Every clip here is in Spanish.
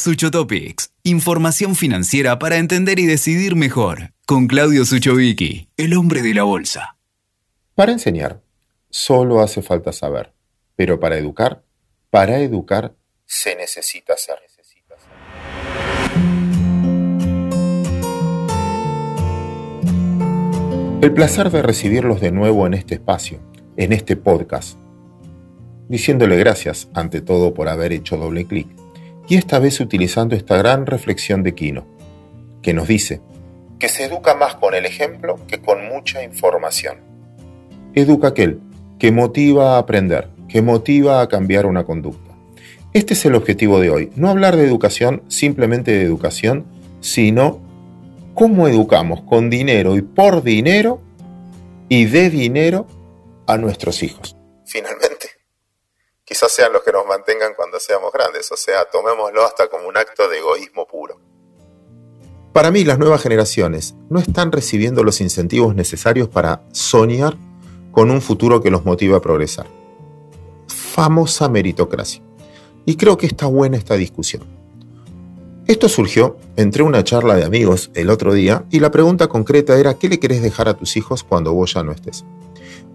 Suchotopics, información financiera para entender y decidir mejor, con Claudio Suchovicki, el hombre de la bolsa. Para enseñar, solo hace falta saber, pero para educar, para educar, se necesita ser. El placer de recibirlos de nuevo en este espacio, en este podcast, diciéndole gracias ante todo por haber hecho doble clic y esta vez utilizando esta gran reflexión de Kino, que nos dice que se educa más con el ejemplo que con mucha información. Educa aquel que motiva a aprender, que motiva a cambiar una conducta. Este es el objetivo de hoy, no hablar de educación simplemente de educación, sino cómo educamos con dinero y por dinero y de dinero a nuestros hijos. Finalmente, quizás sean los que nos mantengan cuando seamos grandes, o sea, tomémoslo hasta como un acto de egoísmo puro. Para mí, las nuevas generaciones no están recibiendo los incentivos necesarios para soñar con un futuro que los motive a progresar. Famosa meritocracia. Y creo que está buena esta discusión. Esto surgió entre una charla de amigos el otro día y la pregunta concreta era ¿qué le querés dejar a tus hijos cuando vos ya no estés?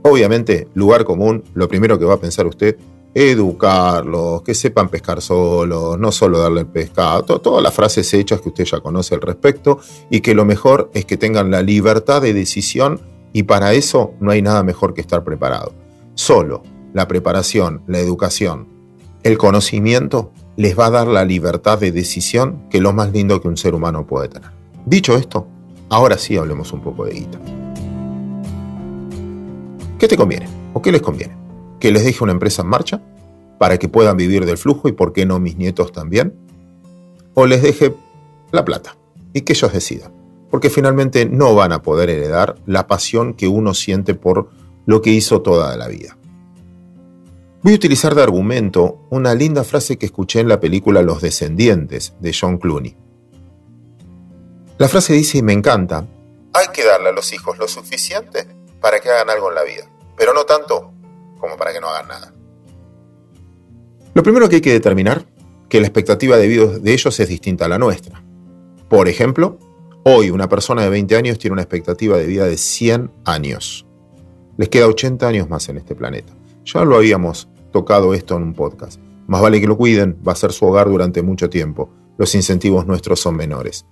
Obviamente, lugar común, lo primero que va a pensar usted educarlos, que sepan pescar solos, no solo darle el pescado, todas las frases hechas que usted ya conoce al respecto y que lo mejor es que tengan la libertad de decisión y para eso no hay nada mejor que estar preparado. Solo la preparación, la educación, el conocimiento les va a dar la libertad de decisión que es lo más lindo que un ser humano puede tener. Dicho esto, ahora sí hablemos un poco de guita. ¿Qué te conviene? ¿O qué les conviene? Que les deje una empresa en marcha para que puedan vivir del flujo y por qué no mis nietos también, o les deje la plata y que ellos decidan, porque finalmente no van a poder heredar la pasión que uno siente por lo que hizo toda la vida. Voy a utilizar de argumento una linda frase que escuché en la película Los Descendientes de John Clooney. La frase dice, y me encanta, hay que darle a los hijos lo suficiente para que hagan algo en la vida, pero no tanto como para que no hagan nada. Lo primero que hay que determinar, que la expectativa de vida de ellos es distinta a la nuestra. Por ejemplo, hoy una persona de 20 años tiene una expectativa de vida de 100 años. Les queda 80 años más en este planeta. Ya lo habíamos tocado esto en un podcast. Más vale que lo cuiden, va a ser su hogar durante mucho tiempo. Los incentivos nuestros son menores.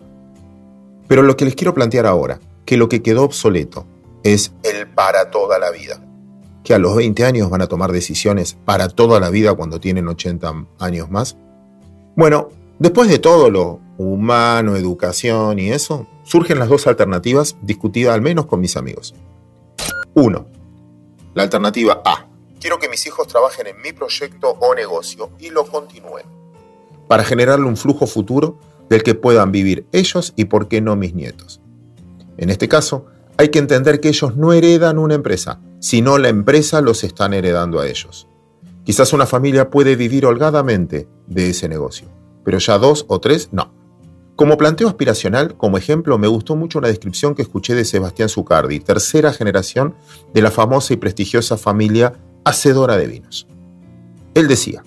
Pero lo que les quiero plantear ahora, que lo que quedó obsoleto es el para toda la vida que a los 20 años van a tomar decisiones para toda la vida cuando tienen 80 años más? Bueno, después de todo lo humano, educación y eso, surgen las dos alternativas discutidas al menos con mis amigos. Uno, La alternativa A. Quiero que mis hijos trabajen en mi proyecto o negocio y lo continúen. Para generarle un flujo futuro del que puedan vivir ellos y por qué no mis nietos. En este caso, hay que entender que ellos no heredan una empresa, sino la empresa los están heredando a ellos. Quizás una familia puede vivir holgadamente de ese negocio, pero ya dos o tres no. Como planteo aspiracional, como ejemplo, me gustó mucho una descripción que escuché de Sebastián Zucardi, tercera generación de la famosa y prestigiosa familia hacedora de vinos. Él decía,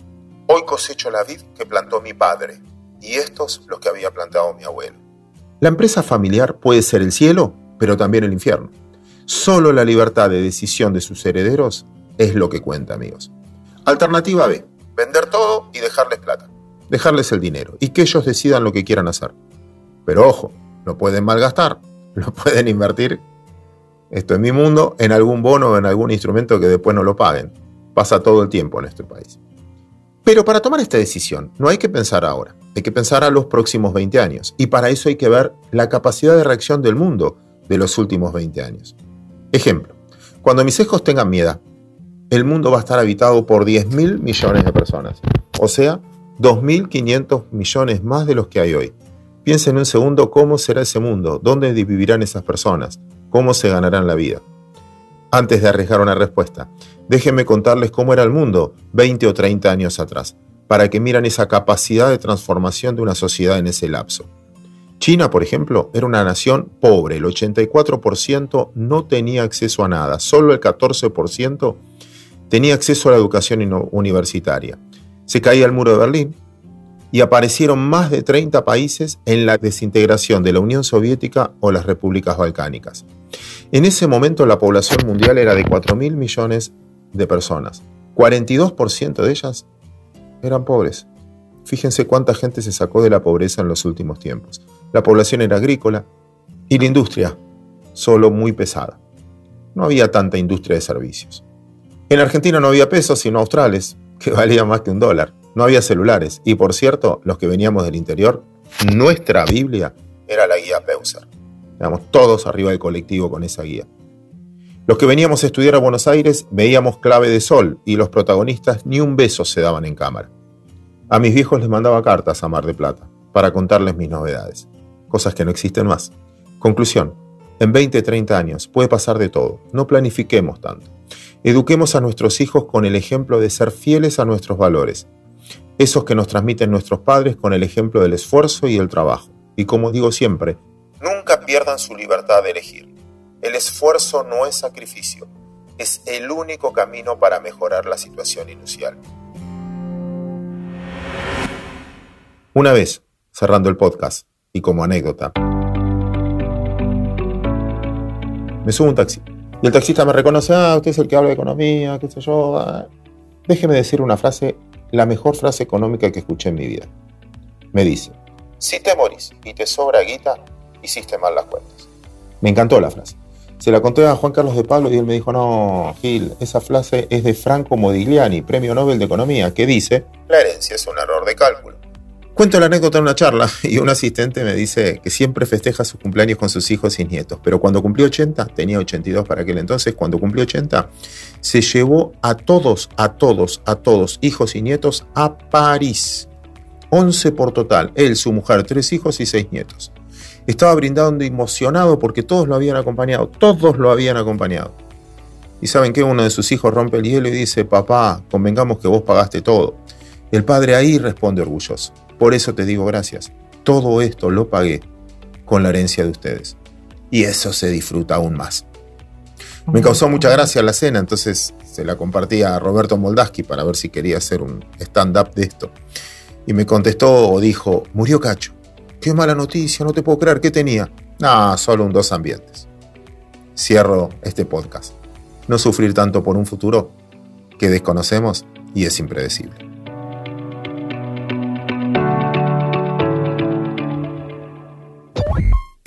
Hoy cosecho la vid que plantó mi padre, y estos los que había plantado mi abuelo. La empresa familiar puede ser el cielo, pero también el infierno. Solo la libertad de decisión de sus herederos es lo que cuenta, amigos. Alternativa B, vender todo y dejarles plata. Dejarles el dinero y que ellos decidan lo que quieran hacer. Pero ojo, lo pueden malgastar, lo pueden invertir, esto es mi mundo, en algún bono o en algún instrumento que después no lo paguen. Pasa todo el tiempo en nuestro país. Pero para tomar esta decisión no hay que pensar ahora, hay que pensar a los próximos 20 años. Y para eso hay que ver la capacidad de reacción del mundo de los últimos 20 años. Ejemplo, cuando mis hijos tengan miedo, el mundo va a estar habitado por 10 mil millones de personas, o sea, 2.500 millones más de los que hay hoy. Piensen un segundo cómo será ese mundo, dónde vivirán esas personas, cómo se ganarán la vida. Antes de arriesgar una respuesta, déjenme contarles cómo era el mundo 20 o 30 años atrás, para que miran esa capacidad de transformación de una sociedad en ese lapso. China, por ejemplo, era una nación pobre, el 84% no tenía acceso a nada, solo el 14% tenía acceso a la educación universitaria. Se caía el muro de Berlín y aparecieron más de 30 países en la desintegración de la Unión Soviética o las repúblicas balcánicas. En ese momento la población mundial era de 4.000 millones de personas. 42% de ellas eran pobres. Fíjense cuánta gente se sacó de la pobreza en los últimos tiempos. La población era agrícola y la industria solo muy pesada. No había tanta industria de servicios. En Argentina no había pesos sino australes, que valía más que un dólar. No había celulares. Y por cierto, los que veníamos del interior, nuestra Biblia era la guía Peuser. Éramos todos arriba del colectivo con esa guía. Los que veníamos a estudiar a Buenos Aires veíamos clave de sol y los protagonistas ni un beso se daban en cámara. A mis viejos les mandaba cartas a Mar de Plata para contarles mis novedades, cosas que no existen más. Conclusión, en 20, 30 años puede pasar de todo, no planifiquemos tanto. Eduquemos a nuestros hijos con el ejemplo de ser fieles a nuestros valores, esos que nos transmiten nuestros padres con el ejemplo del esfuerzo y el trabajo. Y como digo siempre, nunca pierdan su libertad de elegir. El esfuerzo no es sacrificio, es el único camino para mejorar la situación inicial. Una vez, cerrando el podcast, y como anécdota, me subo a un taxi. Y el taxista me reconoce, ah, usted es el que habla de economía, qué sé yo. Ah". Déjeme decir una frase, la mejor frase económica que escuché en mi vida. Me dice, si te morís y te sobra guita, hiciste mal las cuentas. Me encantó la frase. Se la conté a Juan Carlos de Pablo y él me dijo, no, Gil, esa frase es de Franco Modigliani, Premio Nobel de Economía, que dice, la herencia es un error de cálculo. Cuento la anécdota en una charla y un asistente me dice que siempre festeja sus cumpleaños con sus hijos y nietos, pero cuando cumplió 80, tenía 82 para aquel entonces, cuando cumplió 80, se llevó a todos, a todos, a todos, hijos y nietos, a París. 11 por total, él, su mujer, tres hijos y seis nietos. Estaba brindando emocionado porque todos lo habían acompañado, todos lo habían acompañado. Y saben que uno de sus hijos rompe el hielo y dice, papá, convengamos que vos pagaste todo. El padre ahí responde orgulloso. Por eso te digo gracias. Todo esto lo pagué con la herencia de ustedes. Y eso se disfruta aún más. Me causó mucha gracia la cena, entonces se la compartí a Roberto Moldaski para ver si quería hacer un stand-up de esto. Y me contestó o dijo, murió Cacho. Qué mala noticia, no te puedo creer, ¿qué tenía? Ah, solo un dos ambientes. Cierro este podcast. No sufrir tanto por un futuro que desconocemos y es impredecible.